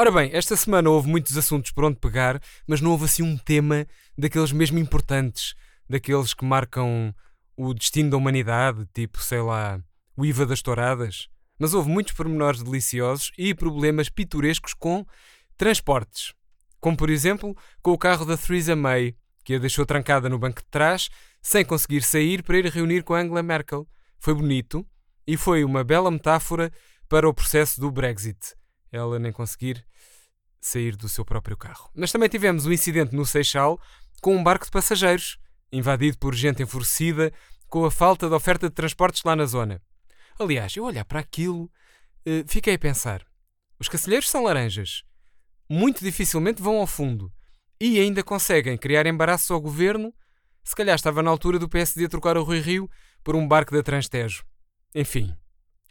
Ora bem, esta semana houve muitos assuntos por onde pegar, mas não houve assim um tema daqueles mesmo importantes, daqueles que marcam o destino da humanidade, tipo, sei lá, o IVA das touradas. Mas houve muitos pormenores deliciosos e problemas pitorescos com transportes. Como, por exemplo, com o carro da Theresa May, que a deixou trancada no banco de trás, sem conseguir sair para ir reunir com Angela Merkel. Foi bonito e foi uma bela metáfora para o processo do Brexit. Ela nem conseguir sair do seu próprio carro. Mas também tivemos um incidente no Seixal com um barco de passageiros, invadido por gente enfurecida com a falta de oferta de transportes lá na zona. Aliás, eu olhar para aquilo, eh, fiquei a pensar: os cacilheiros são laranjas, muito dificilmente vão ao fundo e ainda conseguem criar embaraços ao governo. Se calhar estava na altura do PSD trocar o Rui Rio por um barco da Transtejo. Enfim,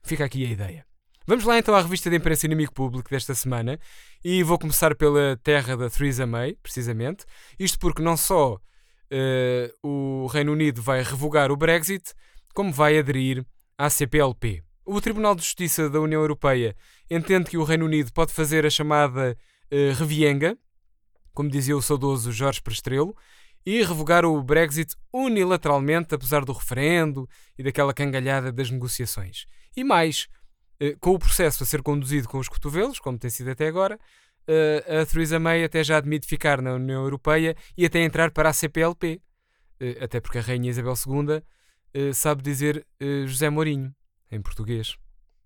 fica aqui a ideia. Vamos lá então à revista de imprensa Inimigo Público desta semana e vou começar pela terra da Theresa May, precisamente. Isto porque não só uh, o Reino Unido vai revogar o Brexit, como vai aderir à CPLP. O Tribunal de Justiça da União Europeia entende que o Reino Unido pode fazer a chamada uh, revienga, como dizia o saudoso Jorge Prestrelo, e revogar o Brexit unilateralmente, apesar do referendo e daquela cangalhada das negociações. E mais, com o processo a ser conduzido com os cotovelos, como tem sido até agora, uh, a Theresa May até já admite ficar na União Europeia e até entrar para a CPLP. até porque a Rainha Isabel II sabe dizer José Mourinho, em português.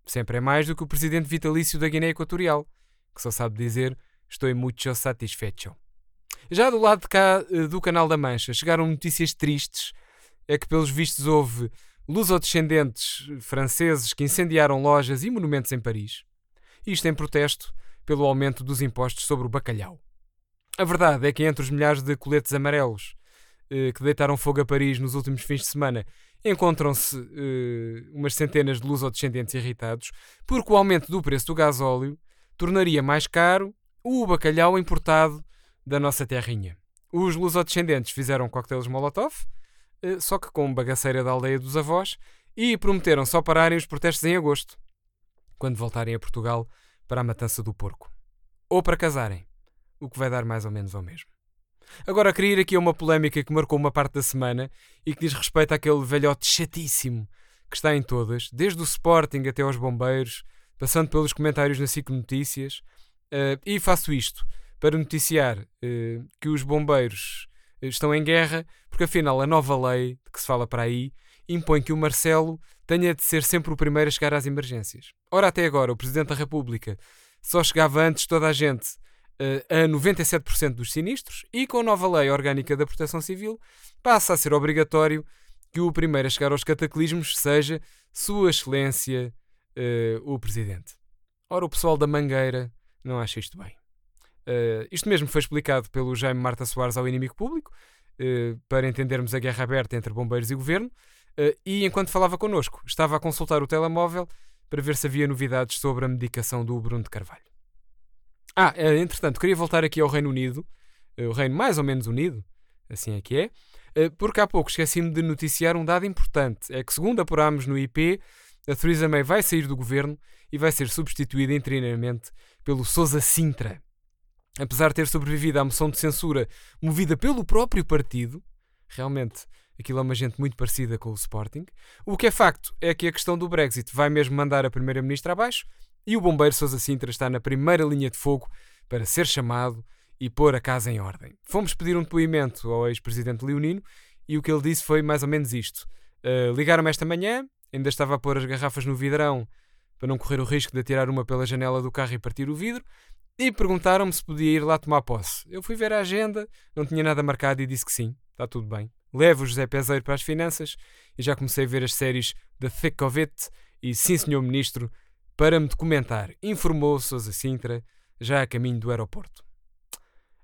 Sempre é mais do que o presidente vitalício da Guiné Equatorial, que só sabe dizer estou muito satisfeito. Já do lado de cá do Canal da Mancha chegaram notícias tristes. É que, pelos vistos, houve lusodescendentes franceses que incendiaram lojas e monumentos em Paris. Isto em protesto pelo aumento dos impostos sobre o bacalhau. A verdade é que entre os milhares de coletes amarelos que deitaram fogo a Paris nos últimos fins de semana encontram-se uh, umas centenas de lusodescendentes irritados, porque o aumento do preço do gasóleo tornaria mais caro o bacalhau importado da nossa terrinha. Os lusodescendentes fizeram coquetéis Molotov, só que com bagaceira da aldeia dos avós, e prometeram só pararem os protestos em agosto, quando voltarem a Portugal para a matança do porco. Ou para casarem, o que vai dar mais ou menos ao mesmo. Agora, queria ir aqui a uma polémica que marcou uma parte da semana e que diz respeito àquele velhote chatíssimo que está em todas, desde o Sporting até aos bombeiros, passando pelos comentários na SIC Notícias. Uh, e faço isto para noticiar uh, que os bombeiros eh, estão em guerra, porque afinal a nova lei que se fala para aí impõe que o Marcelo tenha de ser sempre o primeiro a chegar às emergências. Ora, até agora, o Presidente da República só chegava antes toda a gente a 97% dos sinistros e com a nova lei orgânica da proteção civil passa a ser obrigatório que o primeiro a chegar aos cataclismos seja Sua Excelência uh, o Presidente. Ora, o pessoal da Mangueira não acha isto bem. Uh, isto mesmo foi explicado pelo Jaime Marta Soares ao Inimigo Público, uh, para entendermos a guerra aberta entre bombeiros e governo, e enquanto falava connosco, estava a consultar o telemóvel para ver se havia novidades sobre a medicação do Bruno de Carvalho. Ah, entretanto, queria voltar aqui ao Reino Unido, o Reino mais ou menos unido, assim é que é, porque há pouco esqueci-me de noticiar um dado importante. É que, segundo apurámos no IP, a Theresa May vai sair do governo e vai ser substituída interinamente pelo Sousa Sintra. Apesar de ter sobrevivido à moção de censura movida pelo próprio partido, realmente aquilo é uma gente muito parecida com o Sporting, o que é facto é que a questão do Brexit vai mesmo mandar a Primeira-Ministra abaixo e o bombeiro Sousa Sintra está na primeira linha de fogo para ser chamado e pôr a casa em ordem. Fomos pedir um depoimento ao ex-presidente Leonino e o que ele disse foi mais ou menos isto. Uh, Ligaram-me esta manhã, ainda estava a pôr as garrafas no vidrão para não correr o risco de atirar uma pela janela do carro e partir o vidro, e perguntaram-me se podia ir lá tomar posse. Eu fui ver a agenda, não tinha nada marcado e disse que sim, está tudo bem. Levo o José Peseiro para as finanças e já comecei a ver as séries The Thick of It e Sim Senhor Ministro para me documentar, informou Sousa Sintra, já a caminho do aeroporto.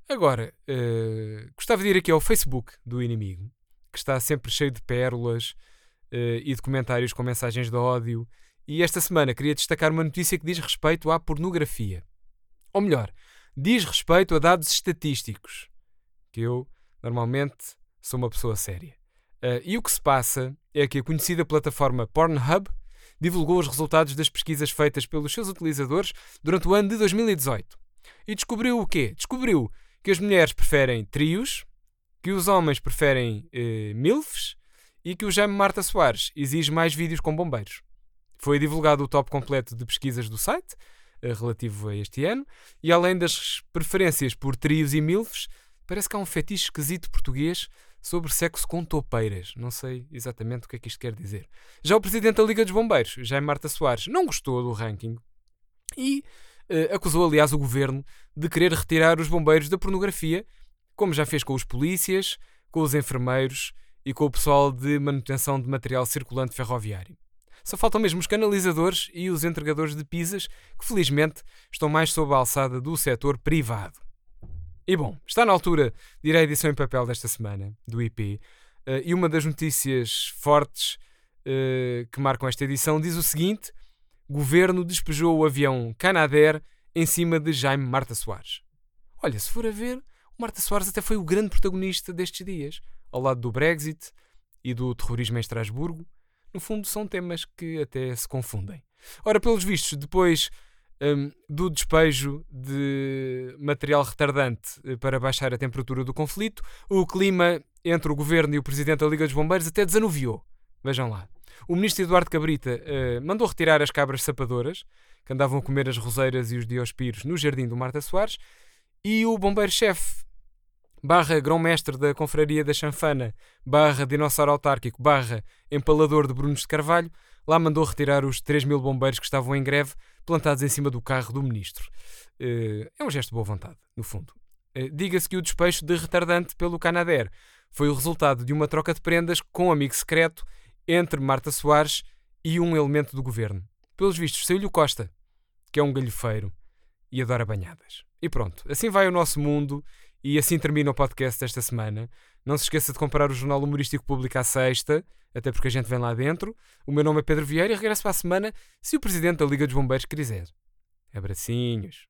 Agora, uh, gostava de ir aqui ao Facebook do inimigo, que está sempre cheio de pérolas uh, e de comentários com mensagens de ódio. E esta semana queria destacar uma notícia que diz respeito à pornografia. Ou melhor, diz respeito a dados estatísticos. Que eu, normalmente, sou uma pessoa séria. Uh, e o que se passa é que a conhecida plataforma Pornhub divulgou os resultados das pesquisas feitas pelos seus utilizadores durante o ano de 2018. E descobriu o quê? Descobriu que as mulheres preferem trios, que os homens preferem eh, milfs e que o Jaime Marta Soares exige mais vídeos com bombeiros. Foi divulgado o top completo de pesquisas do site, relativo a este ano, e além das preferências por trios e milfs, parece que há um fetiche esquisito português sobre sexo com toupeiras. Não sei exatamente o que é que isto quer dizer. Já o presidente da Liga dos Bombeiros, Jaime Marta Soares, não gostou do ranking e uh, acusou, aliás, o governo de querer retirar os bombeiros da pornografia, como já fez com os polícias, com os enfermeiros e com o pessoal de manutenção de material circulante ferroviário. Só faltam mesmo os canalizadores e os entregadores de pizzas, que felizmente estão mais sob a alçada do setor privado. E bom, está na altura de ir à edição em papel desta semana, do IP, uh, e uma das notícias fortes uh, que marcam esta edição diz o seguinte: Governo despejou o avião Canadair em cima de Jaime Marta Soares. Olha, se for a ver, o Marta Soares até foi o grande protagonista destes dias, ao lado do Brexit e do terrorismo em Estrasburgo. No fundo, são temas que até se confundem. Ora, pelos vistos, depois um, do despejo de material retardante eh, para baixar a temperatura do conflito, o clima entre o governo e o presidente da Liga dos Bombeiros até desanuviou. Vejam lá. O ministro Eduardo Cabrita uh, mandou retirar as cabras sapadoras, que andavam a comer as roseiras e os diospiros no jardim do Marta Soares, e o bombeiro-chefe, barra grão-mestre da Confraria da Chanfana, barra dinossauro autárquico, barra empalador de Brunos de Carvalho, lá mandou retirar os 3 mil bombeiros que estavam em greve plantados em cima do carro do ministro. Eh, é um gesto de boa vontade, no fundo. Eh, diga-se que o despecho de retardante pelo Canadair foi o resultado de uma troca de prendas com um amigo secreto entre Marta Soares e um elemento do governo. Pelos vistos, saiu-lhe o Costa, que é um galhofeiro e adora banhadas. E pronto, assim vai o nosso mundo e assim termina o podcast desta semana. Não se esqueça de comprar o Jornal Humorístico Público à sexta, até porque a gente vem lá dentro. O meu nome é Pedro Vieira e regresso para a semana se o Presidente da Liga dos Bombeiros quiser. Abracinhos.